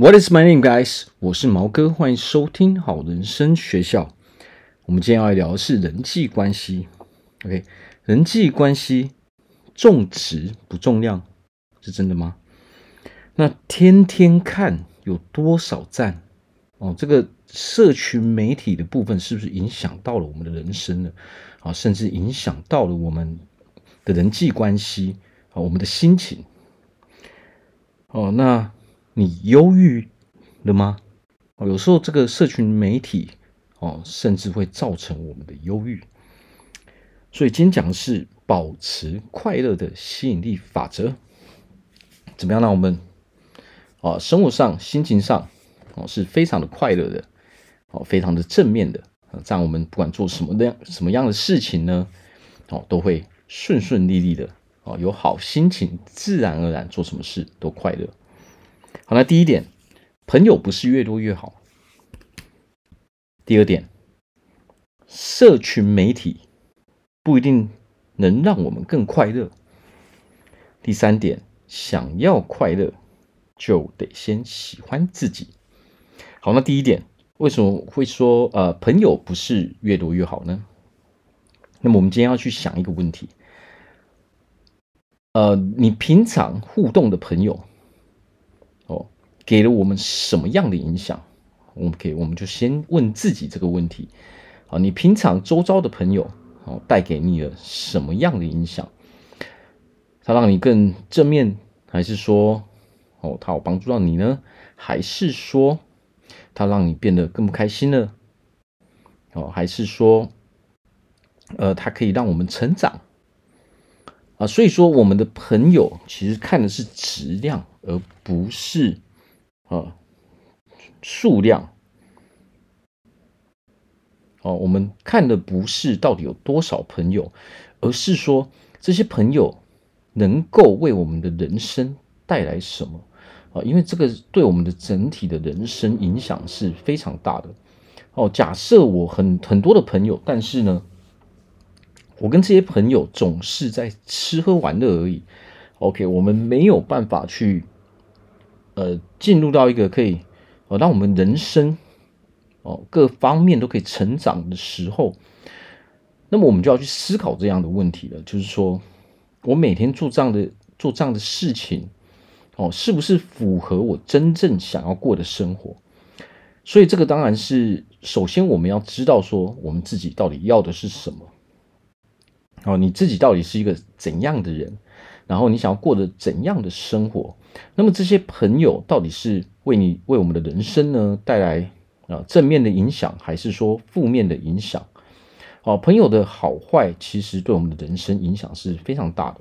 What is my name, guys？我是毛哥，欢迎收听好人生学校。我们今天要聊的是人际关系。OK，人际关系重质不重量，是真的吗？那天天看有多少赞？哦，这个社群媒体的部分是不是影响到了我们的人生呢？啊，甚至影响到了我们的人际关系啊，我们的心情。哦，那。你忧郁了吗？哦，有时候这个社群媒体哦，甚至会造成我们的忧郁。所以今天讲的是保持快乐的吸引力法则，怎么样让我们啊生活上、心情上哦是非常的快乐的，哦，非常的正面的，这样我们不管做什么样什么样的事情呢，哦，都会顺顺利利的，哦，有好心情，自然而然做什么事都快乐。好，那第一点，朋友不是越多越好。第二点，社群媒体不一定能让我们更快乐。第三点，想要快乐，就得先喜欢自己。好，那第一点，为什么会说呃，朋友不是越多越好呢？那么我们今天要去想一个问题，呃，你平常互动的朋友。给了我们什么样的影响？我们可以，我们就先问自己这个问题。啊，你平常周遭的朋友，哦，带给你了什么样的影响？他让你更正面，还是说，哦，他有帮助到你呢？还是说，他让你变得更不开心了？哦，还是说，呃，他可以让我们成长？啊，所以说，我们的朋友其实看的是质量，而不是。啊，数量哦，我们看的不是到底有多少朋友，而是说这些朋友能够为我们的人生带来什么啊？因为这个对我们的整体的人生影响是非常大的哦。假设我很很多的朋友，但是呢，我跟这些朋友总是在吃喝玩乐而已。OK，我们没有办法去。呃，进入到一个可以呃让我们人生哦各方面都可以成长的时候，那么我们就要去思考这样的问题了，就是说我每天做这样的做这样的事情哦，是不是符合我真正想要过的生活？所以这个当然是首先我们要知道说我们自己到底要的是什么。哦，你自己到底是一个怎样的人？然后你想要过得怎样的生活？那么这些朋友到底是为你为我们的人生呢带来啊正面的影响，还是说负面的影响？哦，朋友的好坏其实对我们的人生影响是非常大的。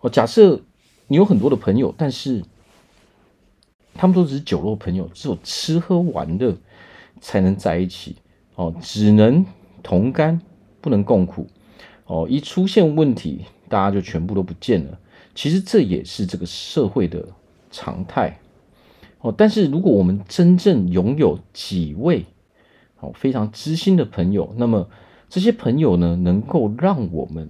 哦，假设你有很多的朋友，但是他们都只是酒肉朋友，只有吃喝玩乐才能在一起。哦，只能同甘，不能共苦。哦，一出现问题，大家就全部都不见了。其实这也是这个社会的常态哦。但是如果我们真正拥有几位哦非常知心的朋友，那么这些朋友呢，能够让我们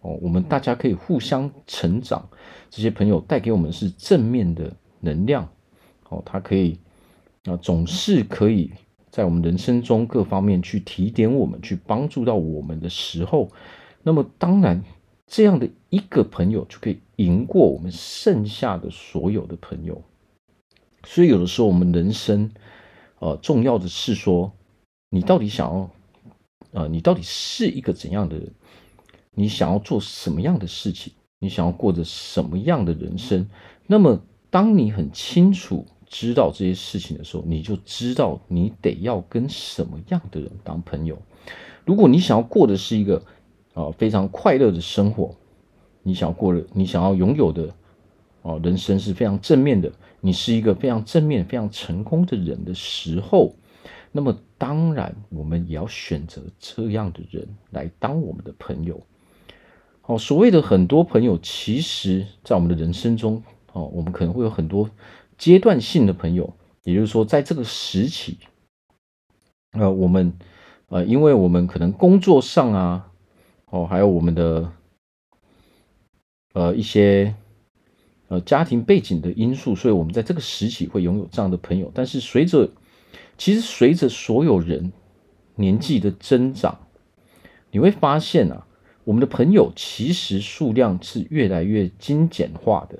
哦，我们大家可以互相成长。这些朋友带给我们是正面的能量哦，他可以啊，总是可以在我们人生中各方面去提点我们，去帮助到我们的时候，那么当然。这样的一个朋友就可以赢过我们剩下的所有的朋友，所以有的时候我们人生，呃，重要的是说，你到底想要，呃，你到底是一个怎样的人？你想要做什么样的事情？你想要过着什么样的人生？那么，当你很清楚知道这些事情的时候，你就知道你得要跟什么样的人当朋友。如果你想要过的是一个。啊，非常快乐的生活，你想过的，你想要拥有的，哦，人生是非常正面的。你是一个非常正面、非常成功的人的时候，那么当然，我们也要选择这样的人来当我们的朋友。哦，所谓的很多朋友，其实在我们的人生中，哦，我们可能会有很多阶段性的朋友，也就是说，在这个时期，呃，我们，呃，因为我们可能工作上啊。哦，还有我们的呃一些呃家庭背景的因素，所以我们在这个时期会拥有这样的朋友。但是随着，其实随着所有人年纪的增长，你会发现啊，我们的朋友其实数量是越来越精简化的。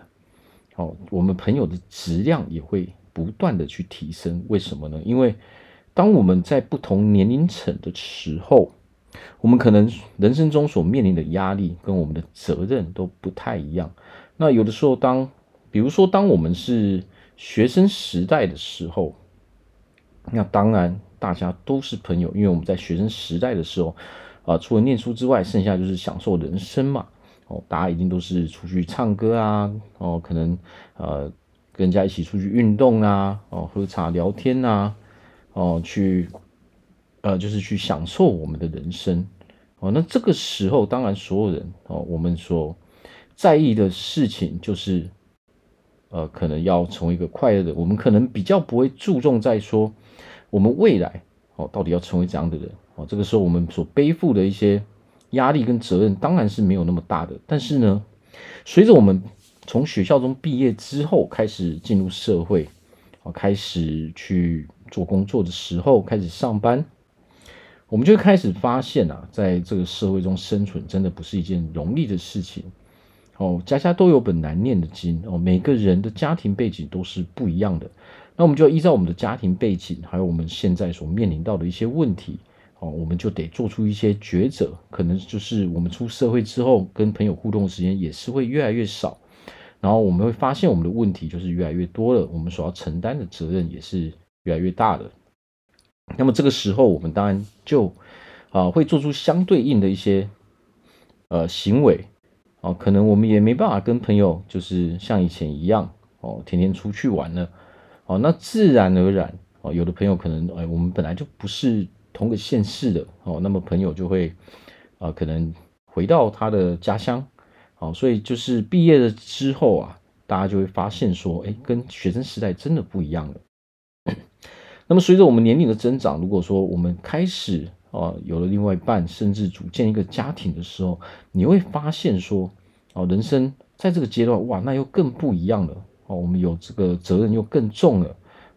哦，我们朋友的质量也会不断的去提升。为什么呢？因为当我们在不同年龄层的时候，我们可能人生中所面临的压力跟我们的责任都不太一样。那有的时候当，比如说当我们是学生时代的时候，那当然大家都是朋友，因为我们在学生时代的时候，啊、除了念书之外，剩下就是享受人生嘛。哦，大家一定都是出去唱歌啊，哦，可能呃跟人家一起出去运动啊，哦，喝茶聊天啊，哦，去呃就是去享受我们的人生。哦，那这个时候，当然所有人哦，我们所在意的事情就是，呃，可能要成为一个快乐的。我们可能比较不会注重在说我们未来哦到底要成为怎样的人。哦，这个时候我们所背负的一些。压力跟责任当然是没有那么大的，但是呢，随着我们从学校中毕业之后，开始进入社会，啊，开始去做工作的时候，开始上班，我们就开始发现啊，在这个社会中生存真的不是一件容易的事情。哦，家家都有本难念的经哦，每个人的家庭背景都是不一样的，那我们就要依照我们的家庭背景，还有我们现在所面临到的一些问题。哦，我们就得做出一些抉择，可能就是我们出社会之后，跟朋友互动的时间也是会越来越少，然后我们会发现我们的问题就是越来越多了，我们所要承担的责任也是越来越大了。那么这个时候，我们当然就啊、会做出相对应的一些呃行为，哦、呃，可能我们也没办法跟朋友就是像以前一样哦、天天出去玩了，哦、那自然而然哦、有的朋友可能哎、我们本来就不是。同个县市的哦，那么朋友就会啊、可能回到他的家乡，好，所以就是毕业了之后啊，大家就会发现说，哎，跟学生时代真的不一样了。那么随着我们年龄的增长，如果说我们开始啊有了另外一半，甚至组建一个家庭的时候，你会发现说，哦，人生在这个阶段，哇，那又更不一样了哦，我们有这个责任又更重了。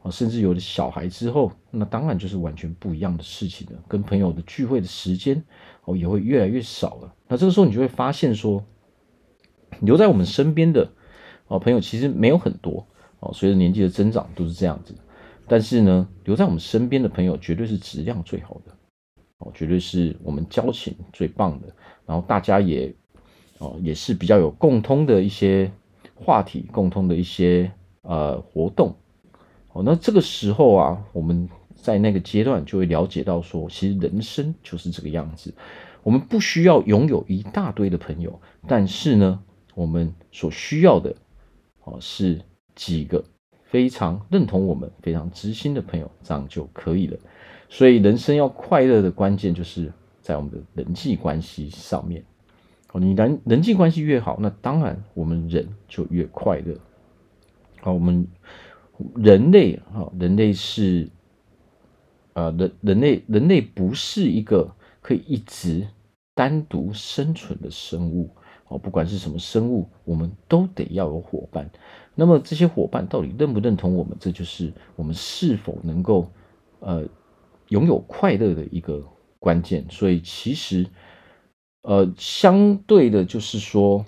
甚至有了小孩之后，那当然就是完全不一样的事情了。跟朋友的聚会的时间哦，也会越来越少了。那这个时候，你就会发现说，留在我们身边的哦朋友其实没有很多哦。随着年纪的增长，都是这样子。但是呢，留在我们身边的朋友绝对是质量最好的哦，绝对是我们交情最棒的。然后大家也哦也是比较有共通的一些话题，共通的一些呃活动。哦，那这个时候啊，我们在那个阶段就会了解到说，其实人生就是这个样子。我们不需要拥有一大堆的朋友，但是呢，我们所需要的哦是几个非常认同我们、非常知心的朋友，这样就可以了。所以，人生要快乐的关键就是在我们的人际关系上面。哦，你人人际关系越好，那当然我们人就越快乐。好，我们。人类哈，人类是啊，人人类人类不是一个可以一直单独生存的生物哦。不管是什么生物，我们都得要有伙伴。那么这些伙伴到底认不认同我们？这就是我们是否能够呃拥有快乐的一个关键。所以其实呃，相对的，就是说。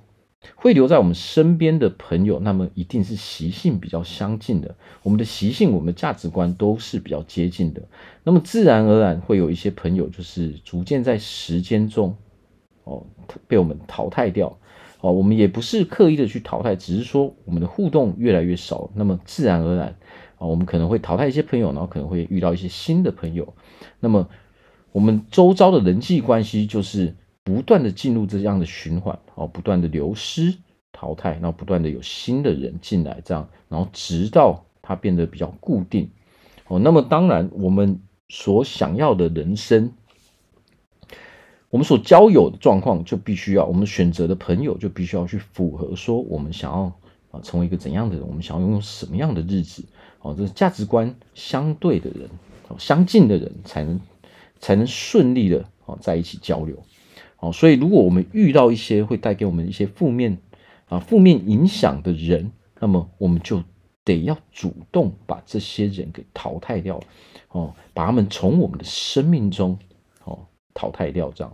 会留在我们身边的朋友，那么一定是习性比较相近的。我们的习性、我们的价值观都是比较接近的。那么自然而然会有一些朋友，就是逐渐在时间中，哦，被我们淘汰掉。哦，我们也不是刻意的去淘汰，只是说我们的互动越来越少。那么自然而然，啊，我们可能会淘汰一些朋友，然后可能会遇到一些新的朋友。那么我们周遭的人际关系就是。不断的进入这样的循环，哦，不断的流失、淘汰，然后不断的有新的人进来，这样，然后直到它变得比较固定，哦，那么当然，我们所想要的人生，我们所交友的状况就必须要，我们选择的朋友就必须要去符合说，我们想要啊成为一个怎样的人，我们想要拥有什么样的日子，哦，这是价值观相对的人，哦，相近的人才能才能顺利的哦在一起交流。哦，所以如果我们遇到一些会带给我们一些负面啊负面影响的人，那么我们就得要主动把这些人给淘汰掉，哦，把他们从我们的生命中哦淘汰掉，这样，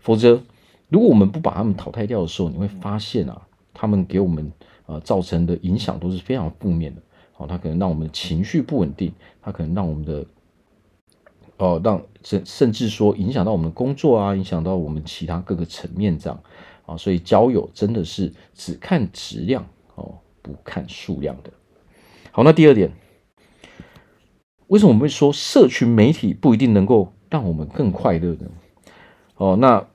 否则如果我们不把他们淘汰掉的时候，你会发现啊，他们给我们啊造成的影响都是非常负面的，哦，他可能让我们的情绪不稳定，他可能让我们的。哦，让甚甚至说影响到我们的工作啊，影响到我们其他各个层面这样啊，所以交友真的是只看质量哦，不看数量的。好，那第二点，为什么我们会说社群媒体不一定能够让我们更快乐呢？哦，那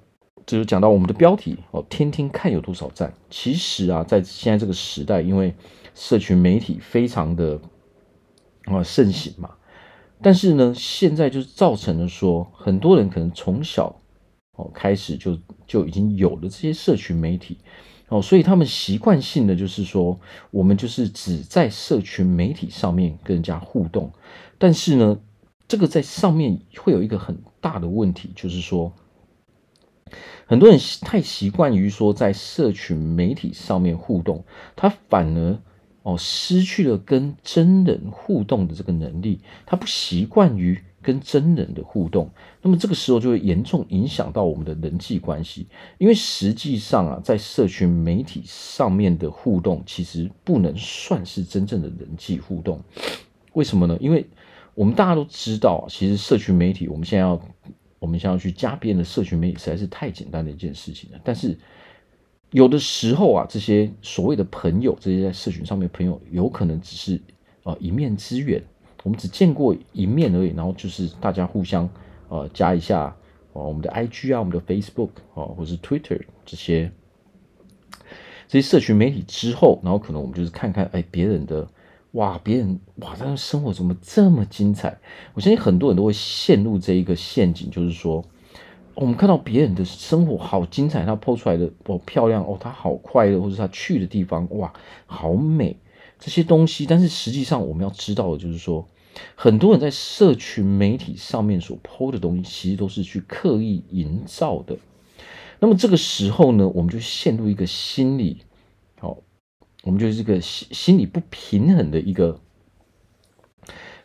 这就讲到我们的标题哦，天天看有多少赞。其实啊，在现在这个时代，因为社群媒体非常的啊盛行嘛。但是呢，现在就是造成了说，很多人可能从小哦开始就就已经有了这些社群媒体哦，所以他们习惯性的就是说，我们就是只在社群媒体上面跟人家互动。但是呢，这个在上面会有一个很大的问题，就是说，很多人太习惯于说在社群媒体上面互动，他反而。哦，失去了跟真人互动的这个能力，他不习惯于跟真人的互动，那么这个时候就会严重影响到我们的人际关系。因为实际上啊，在社群媒体上面的互动，其实不能算是真正的人际互动。为什么呢？因为我们大家都知道，其实社群媒体，我们现在要，我们想要去加别人的社群媒体，实在是太简单的一件事情了。但是，有的时候啊，这些所谓的朋友，这些在社群上面的朋友，有可能只是呃一面之缘，我们只见过一面而已。然后就是大家互相呃加一下呃我们的 IG 啊，我们的 Facebook 啊，或是 Twitter 这些这些社群媒体之后，然后可能我们就是看看哎别人的哇，别人哇，他的生活怎么这么精彩？我相信很多人都会陷入这一个陷阱，就是说。我们看到别人的生活好精彩，他 po 出来的哦漂亮哦，他好快乐，或者他去的地方哇好美这些东西。但是实际上我们要知道的就是说，很多人在社群媒体上面所 po 的东西，其实都是去刻意营造的。那么这个时候呢，我们就陷入一个心理，我们就是这个心心理不平衡的一个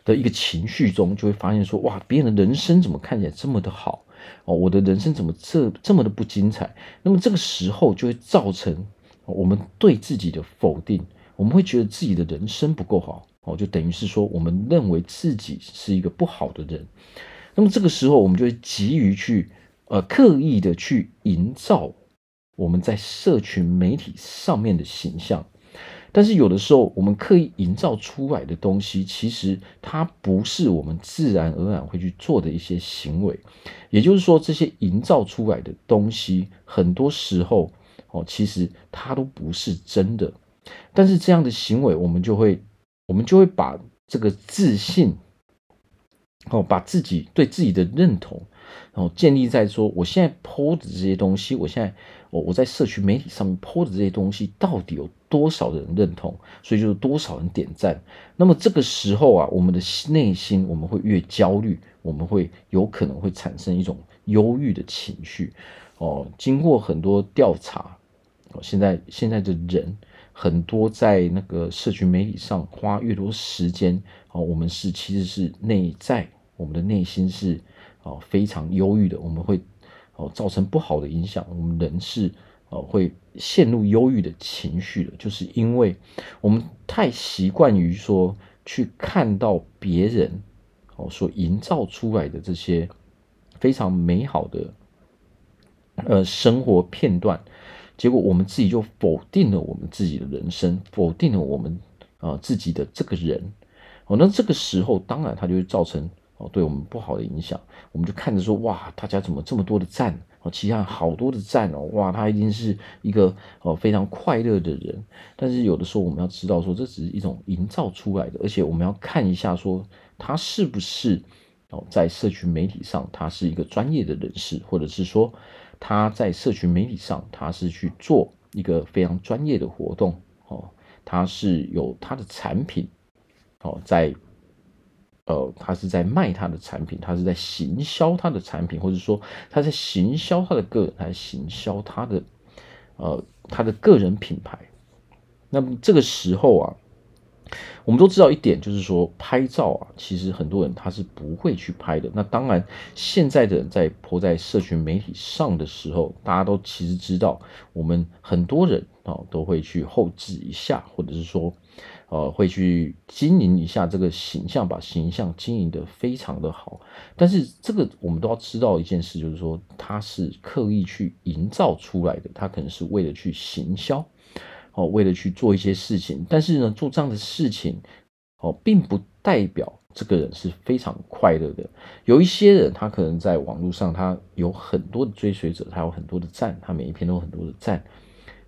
的一个情绪中，就会发现说哇，别人的人生怎么看起来这么的好？哦，我的人生怎么这这么的不精彩？那么这个时候就会造成我们对自己的否定，我们会觉得自己的人生不够好，哦，就等于是说我们认为自己是一个不好的人。那么这个时候，我们就会急于去呃刻意的去营造我们在社群媒体上面的形象。但是有的时候，我们刻意营造出来的东西，其实它不是我们自然而然会去做的一些行为。也就是说，这些营造出来的东西，很多时候哦，其实它都不是真的。但是这样的行为，我们就会，我们就会把这个自信，哦，把自己对自己的认同。然后建立在说，我现在 po 的这些东西，我现在我我在社群媒体上面 po 的这些东西，到底有多少人认同？所以就是多少人点赞。那么这个时候啊，我们的内心我们会越焦虑，我们会有可能会产生一种忧郁的情绪。哦，经过很多调查，哦，现在现在的人很多在那个社群媒体上花越多时间，哦，我们是其实是内在，我们的内心是。哦，非常忧郁的，我们会哦造成不好的影响。我们人是哦会陷入忧郁的情绪的，就是因为我们太习惯于说去看到别人哦所营造出来的这些非常美好的呃生活片段，结果我们自己就否定了我们自己的人生，否定了我们啊、自己的这个人。哦，那这个时候当然它就会造成。哦，对我们不好的影响，我们就看着说，哇，大家怎么这么多的赞？哦，其他好多的赞哦，哇，他一定是一个哦非常快乐的人。但是有的时候我们要知道说，这只是一种营造出来的，而且我们要看一下说，他是不是哦在社群媒体上他是一个专业的人士，或者是说他在社群媒体上他是去做一个非常专业的活动哦，他是有他的产品哦在。呃，他是在卖他的产品，他是在行销他的产品，或者说他在行销他的个人，还是行销他的呃他的个人品牌。那么这个时候啊。我们都知道一点，就是说拍照啊，其实很多人他是不会去拍的。那当然，现在的人在泼在社群媒体上的时候，大家都其实知道，我们很多人啊都会去后置一下，或者是说，呃，会去经营一下这个形象，把形象经营的非常的好。但是这个我们都要知道一件事，就是说他是刻意去营造出来的，他可能是为了去行销。哦，为了去做一些事情，但是呢，做这样的事情，哦，并不代表这个人是非常快乐的。有一些人，他可能在网络上，他有很多的追随者，他有很多的赞，他每一篇都有很多的赞，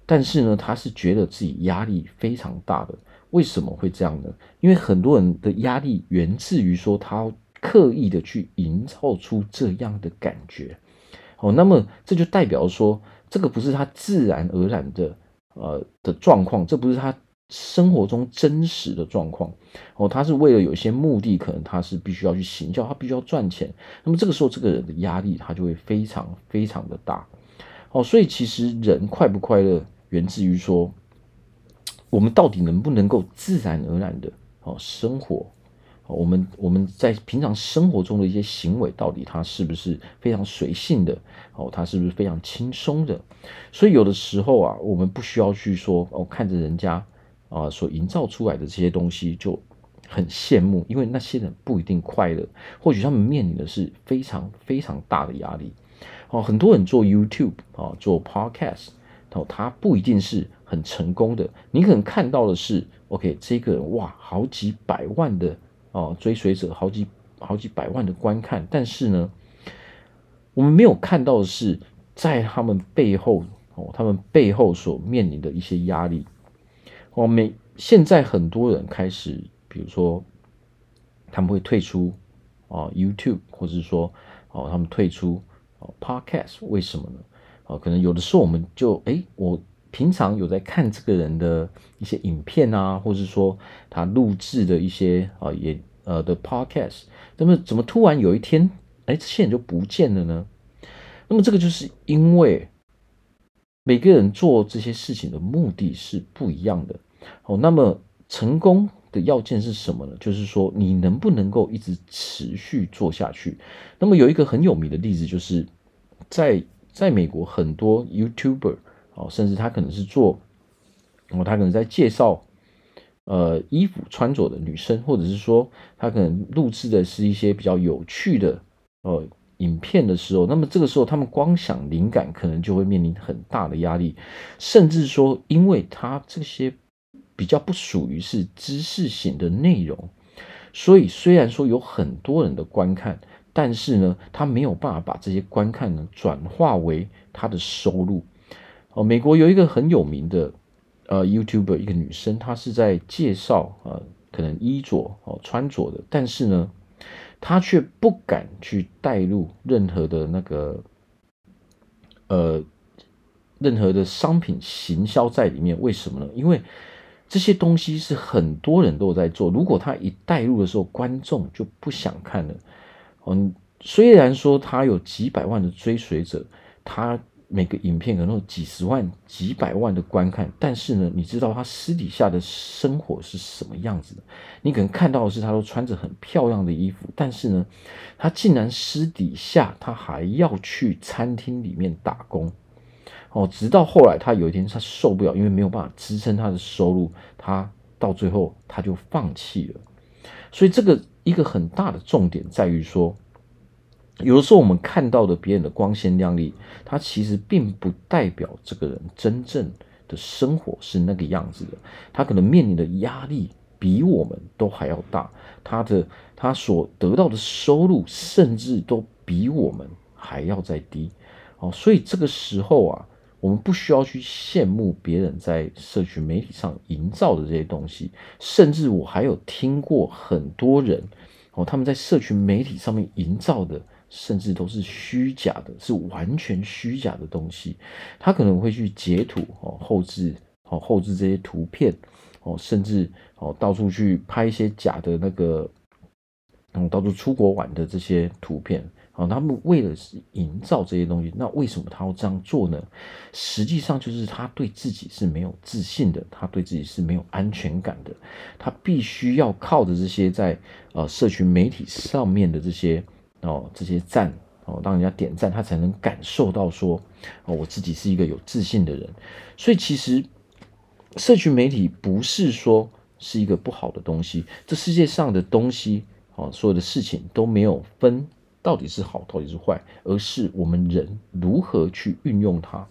但是呢，他是觉得自己压力非常大的。为什么会这样呢？因为很多人的压力源自于说，他刻意的去营造出这样的感觉。哦，那么这就代表说，这个不是他自然而然的。呃的状况，这不是他生活中真实的状况哦，他是为了有一些目的，可能他是必须要去行销，他必须要赚钱。那么这个时候，这个人的压力他就会非常非常的大哦。所以其实人快不快乐，源自于说，我们到底能不能够自然而然的哦生活。我们我们在平常生活中的一些行为，到底它是不是非常随性的？哦，它是不是非常轻松的？所以有的时候啊，我们不需要去说哦，看着人家啊所营造出来的这些东西就很羡慕，因为那些人不一定快乐，或许他们面临的是非常非常大的压力。哦，很多人做 YouTube 啊，做 Podcast，哦，他不一定是很成功的。你可能看到的是，OK，这个人哇，好几百万的。哦，追随者好几好几百万的观看，但是呢，我们没有看到的是，在他们背后哦，他们背后所面临的一些压力。哦，每现在很多人开始，比如说他们会退出哦 YouTube，或者是说哦他们退出哦 Podcast，为什么呢？哦，可能有的时候我们就诶，我平常有在看这个人的一些影片啊，或者是说他录制的一些啊也。呃的 podcast，那么怎么突然有一天，哎，这些人就不见了呢？那么这个就是因为每个人做这些事情的目的是不一样的。哦，那么成功的要件是什么呢？就是说你能不能够一直持续做下去。那么有一个很有名的例子，就是在在美国很多 YouTuber 哦，甚至他可能是做，哦，他可能在介绍。呃，衣服穿着的女生，或者是说她可能录制的是一些比较有趣的呃影片的时候，那么这个时候他们光想灵感，可能就会面临很大的压力，甚至说，因为他这些比较不属于是知识型的内容，所以虽然说有很多人的观看，但是呢，他没有办法把这些观看呢转化为他的收入。哦，美国有一个很有名的。呃，YouTuber 一个女生，她是在介绍呃，可能衣着哦穿着的，但是呢，她却不敢去带入任何的那个呃任何的商品行销在里面。为什么呢？因为这些东西是很多人都在做，如果她一带入的时候，观众就不想看了。嗯，虽然说他有几百万的追随者，他。每个影片可能有几十万、几百万的观看，但是呢，你知道他私底下的生活是什么样子的？你可能看到的是他都穿着很漂亮的衣服，但是呢，他竟然私底下他还要去餐厅里面打工哦。直到后来，他有一天他受不了，因为没有办法支撑他的收入，他到最后他就放弃了。所以，这个一个很大的重点在于说。有的时候，我们看到的别人的光鲜亮丽，他其实并不代表这个人真正的生活是那个样子的。他可能面临的压力比我们都还要大，他的他所得到的收入甚至都比我们还要再低。哦，所以这个时候啊，我们不需要去羡慕别人在社群媒体上营造的这些东西。甚至我还有听过很多人哦，他们在社群媒体上面营造的。甚至都是虚假的，是完全虚假的东西。他可能会去截图哦，后置哦，后置这些图片哦，甚至哦，到处去拍一些假的那个，嗯，到处出国玩的这些图片啊，他们为了是营造这些东西，那为什么他要这样做呢？实际上就是他对自己是没有自信的，他对自己是没有安全感的，他必须要靠着这些在呃社群媒体上面的这些哦这些赞哦，当人家点赞，他才能感受到说哦我自己是一个有自信的人。所以其实社群媒体不是说是一个不好的东西，这世界上的东西哦，所有的事情都没有分。到底是好，到底是坏，而是我们人如何去运用它。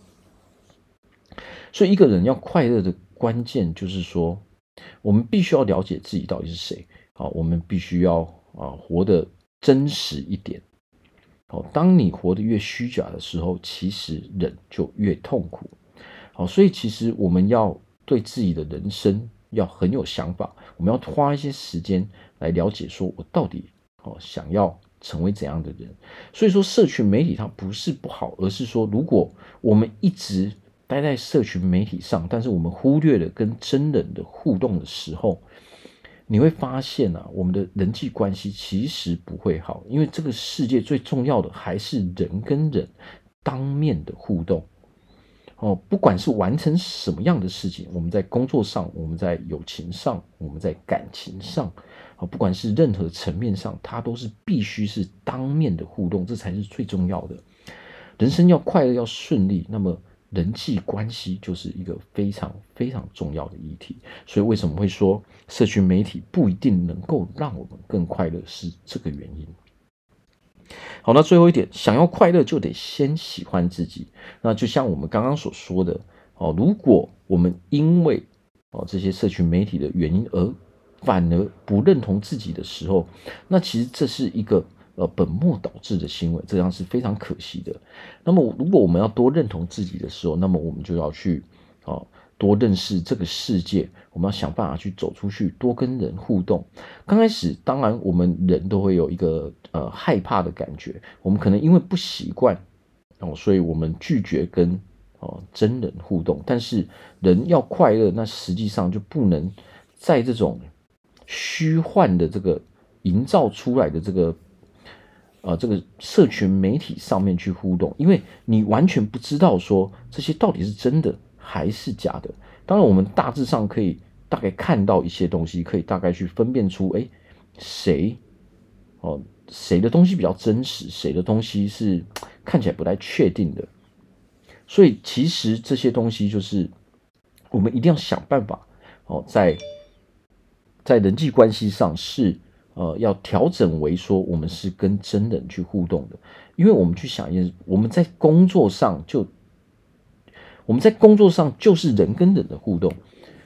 所以，一个人要快乐的关键就是说，我们必须要了解自己到底是谁。好，我们必须要啊活得真实一点。好，当你活得越虚假的时候，其实人就越痛苦。好，所以其实我们要对自己的人生要很有想法，我们要花一些时间来了解，说我到底哦想要。成为怎样的人？所以说，社群媒体它不是不好，而是说，如果我们一直待在社群媒体上，但是我们忽略了跟真人的互动的时候，你会发现啊，我们的人际关系其实不会好，因为这个世界最重要的还是人跟人当面的互动。哦，不管是完成什么样的事情，我们在工作上，我们在友情上，我们在感情上。啊，不管是任何层面上，它都是必须是当面的互动，这才是最重要的。人生要快乐，要顺利，那么人际关系就是一个非常非常重要的议题。所以，为什么会说社群媒体不一定能够让我们更快乐，是这个原因。好，那最后一点，想要快乐，就得先喜欢自己。那就像我们刚刚所说的，哦，如果我们因为哦这些社群媒体的原因而反而不认同自己的时候，那其实这是一个呃本末倒置的行为，这样是非常可惜的。那么，如果我们要多认同自己的时候，那么我们就要去啊多认识这个世界，我们要想办法去走出去，多跟人互动。刚开始，当然我们人都会有一个呃害怕的感觉，我们可能因为不习惯哦，所以我们拒绝跟哦真人互动。但是人要快乐，那实际上就不能在这种。虚幻的这个营造出来的这个，呃，这个社群媒体上面去互动，因为你完全不知道说这些到底是真的还是假的。当然，我们大致上可以大概看到一些东西，可以大概去分辨出，哎，谁哦，谁的东西比较真实，谁的东西是看起来不太确定的。所以，其实这些东西就是我们一定要想办法哦，在。在人际关系上是呃要调整为说我们是跟真人去互动的，因为我们去想一件，我们在工作上就我们在工作上就是人跟人的互动，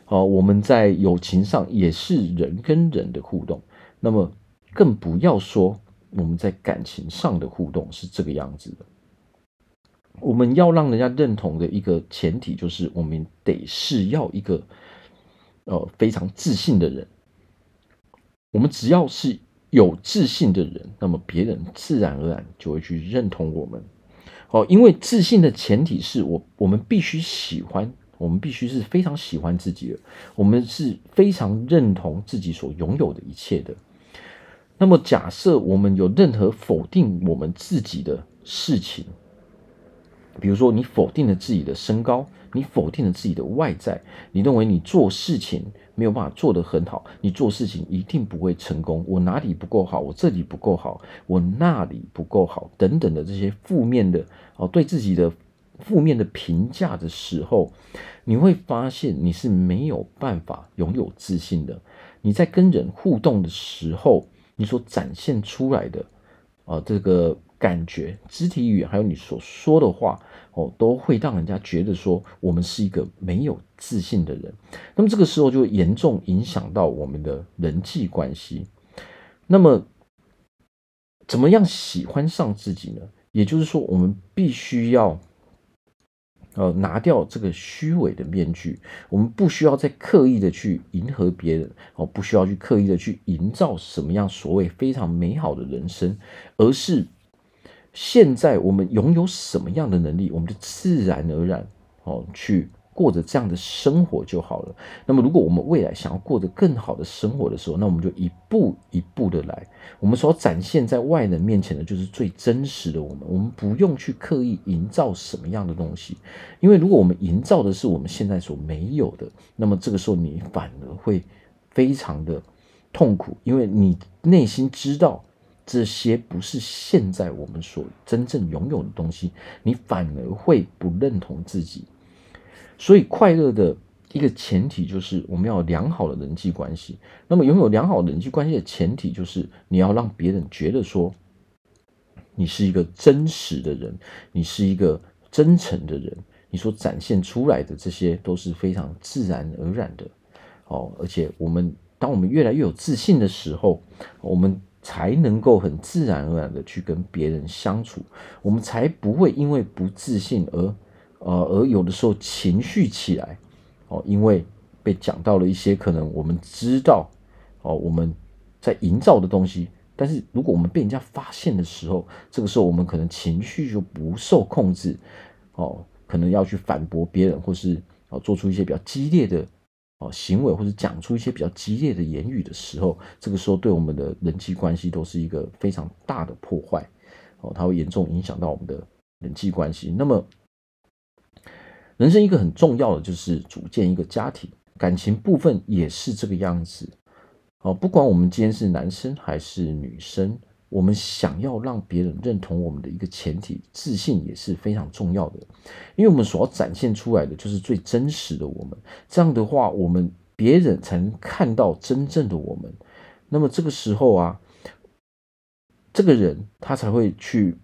好，我们在友情上也是人跟人的互动，那么更不要说我们在感情上的互动是这个样子的。我们要让人家认同的一个前提就是我们得是要一个呃非常自信的人。我们只要是有自信的人，那么别人自然而然就会去认同我们。哦，因为自信的前提是我，我们必须喜欢，我们必须是非常喜欢自己的，我们是非常认同自己所拥有的一切的。那么，假设我们有任何否定我们自己的事情，比如说你否定了自己的身高，你否定了自己的外在，你认为你做事情。没有办法做得很好，你做事情一定不会成功。我哪里不够好？我这里不够好，我那里不够好，等等的这些负面的哦，对自己的负面的评价的时候，你会发现你是没有办法拥有自信的。你在跟人互动的时候，你所展现出来的啊、这个感觉、肢体语言，还有你所说的话。哦，都会让人家觉得说我们是一个没有自信的人，那么这个时候就会严重影响到我们的人际关系。那么，怎么样喜欢上自己呢？也就是说，我们必须要呃拿掉这个虚伪的面具，我们不需要再刻意的去迎合别人，哦，不需要去刻意的去营造什么样所谓非常美好的人生，而是。现在我们拥有什么样的能力，我们就自然而然哦去过着这样的生活就好了。那么，如果我们未来想要过着更好的生活的时候，那我们就一步一步的来。我们所展现在外人面前的，就是最真实的我们。我们不用去刻意营造什么样的东西，因为如果我们营造的是我们现在所没有的，那么这个时候你反而会非常的痛苦，因为你内心知道这些不是现在我们所真正拥有的东西，你反而会不认同自己。所以，快乐的一个前提就是我们要良好的人际关系。那么，拥有良好人际关系的前提就是你要让别人觉得说你是一个真实的人，你是一个真诚的人，你所展现出来的这些都是非常自然而然的。哦，而且我们当我们越来越有自信的时候，我们才能够很自然而然的去跟别人相处，我们才不会因为不自信而。呃，而有的时候情绪起来，哦，因为被讲到了一些可能我们知道，哦，我们在营造的东西，但是如果我们被人家发现的时候，这个时候我们可能情绪就不受控制，哦，可能要去反驳别人，或是哦做出一些比较激烈的哦行为，或者讲出一些比较激烈的言语的时候，这个时候对我们的人际关系都是一个非常大的破坏，哦，它会严重影响到我们的人际关系。那么。人生一个很重要的就是组建一个家庭，感情部分也是这个样子。哦，不管我们今天是男生还是女生，我们想要让别人认同我们的一个前提，自信也是非常重要的。因为我们所要展现出来的就是最真实的我们，这样的话，我们别人才能看到真正的我们。那么这个时候啊，这个人他才会去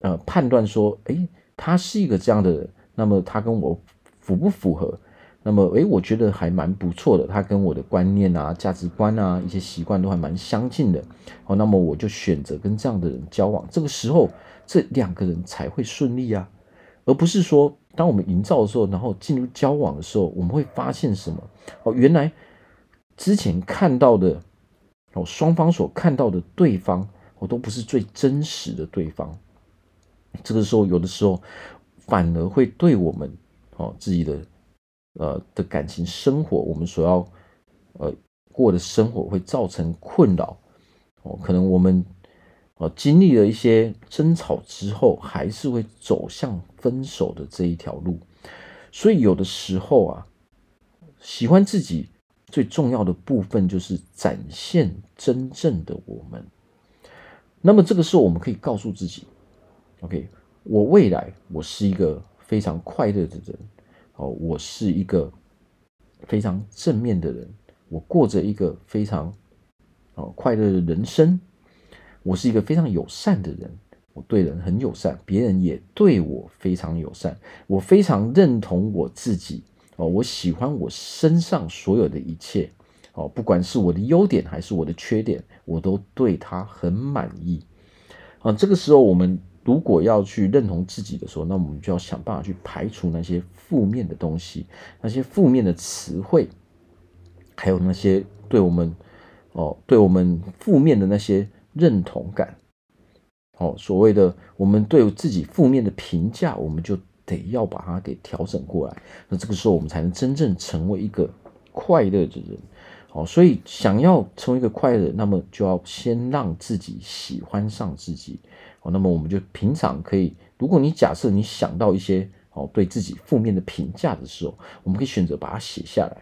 呃判断说，诶，他是一个这样的人。那么他跟我符不符合？那么诶，我觉得还蛮不错的。他跟我的观念啊、价值观啊、一些习惯都还蛮相近的。哦，那么我就选择跟这样的人交往。这个时候，这两个人才会顺利啊，而不是说当我们营造的时候，然后进入交往的时候，我们会发现什么？哦，原来之前看到的哦，双方所看到的对方，哦，都不是最真实的对方。这个时候，有的时候。反而会对我们哦自己的呃的感情生活，我们所要呃过的生活会造成困扰哦。可能我们呃经历了一些争吵之后，还是会走向分手的这一条路。所以有的时候啊，喜欢自己最重要的部分就是展现真正的我们。那么这个时候，我们可以告诉自己，OK。我未来，我是一个非常快乐的人，哦，我是一个非常正面的人，我过着一个非常哦快乐的人生，我是一个非常友善的人，我对人很友善，别人也对我非常友善，我非常认同我自己，哦，我喜欢我身上所有的一切，哦，不管是我的优点还是我的缺点，我都对他很满意，啊，这个时候我们。如果要去认同自己的时候，那我们就要想办法去排除那些负面的东西，那些负面的词汇，还有那些对我们哦，对我们负面的那些认同感，哦，所谓的我们对自己负面的评价，我们就得要把它给调整过来。那这个时候，我们才能真正成为一个快乐的人。哦，所以想要成为一个快乐，那么就要先让自己喜欢上自己。哦，那么我们就平常可以，如果你假设你想到一些哦对自己负面的评价的时候，我们可以选择把它写下来。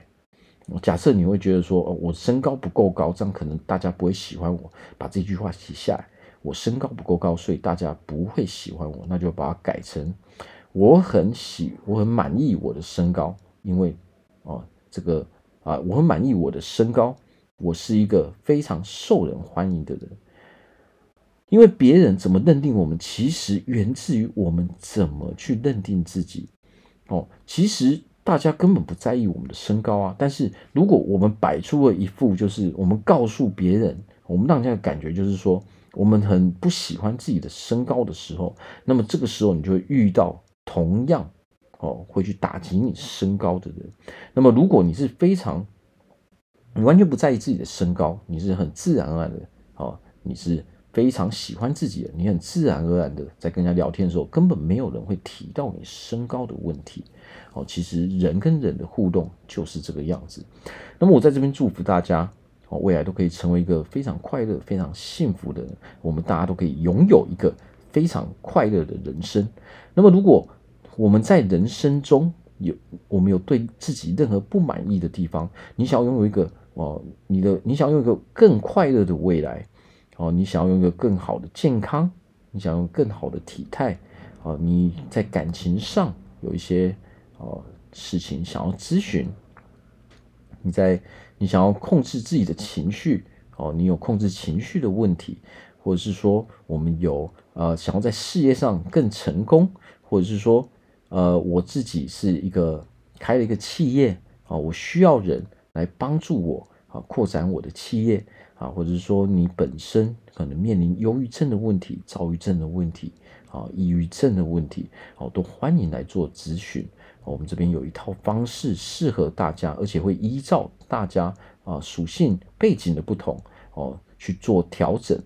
假设你会觉得说，哦，我身高不够高，这样可能大家不会喜欢我，把这句话写下来。我身高不够高，所以大家不会喜欢我，那就把它改成我很喜，我很满意我的身高，因为哦这个。啊，我很满意我的身高，我是一个非常受人欢迎的人。因为别人怎么认定我们，其实源自于我们怎么去认定自己。哦，其实大家根本不在意我们的身高啊。但是如果我们摆出了一副，就是我们告诉别人，我们让人家的感觉就是说，我们很不喜欢自己的身高的时候，那么这个时候你就会遇到同样。哦，会去打击你身高的人。那么，如果你是非常，你完全不在意自己的身高，你是很自然而然的，哦，你是非常喜欢自己的，你很自然而然的在跟人家聊天的时候，根本没有人会提到你身高的问题。哦，其实人跟人的互动就是这个样子。那么我在这边祝福大家，哦，未来都可以成为一个非常快乐、非常幸福的人。我们大家都可以拥有一个非常快乐的人生。那么，如果我们在人生中有我们有对自己任何不满意的地方，你想要拥有一个哦，你的你想要拥有一个更快乐的未来，哦，你想要拥有一个更好的健康，你想要更好的体态，哦，你在感情上有一些。哦，事情想要咨询，你在你想要控制自己的情绪，哦，你有控制情绪的问题，或者是说我们有呃想要在事业上更成功，或者是说呃我自己是一个开了一个企业啊，我需要人来帮助我啊扩展我的企业啊，或者是说你本身可能面临忧郁症的问题、躁郁症的问题啊、抑郁症的问题，哦，都欢迎来做咨询。我们这边有一套方式适合大家，而且会依照大家啊属性背景的不同哦去做调整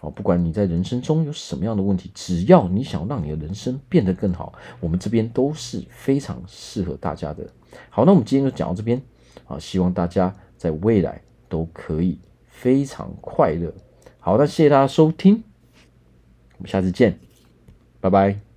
哦。不管你在人生中有什么样的问题，只要你想让你的人生变得更好，我们这边都是非常适合大家的。好，那我们今天就讲到这边啊，希望大家在未来都可以非常快乐。好，那谢谢大家收听，我们下次见，拜拜。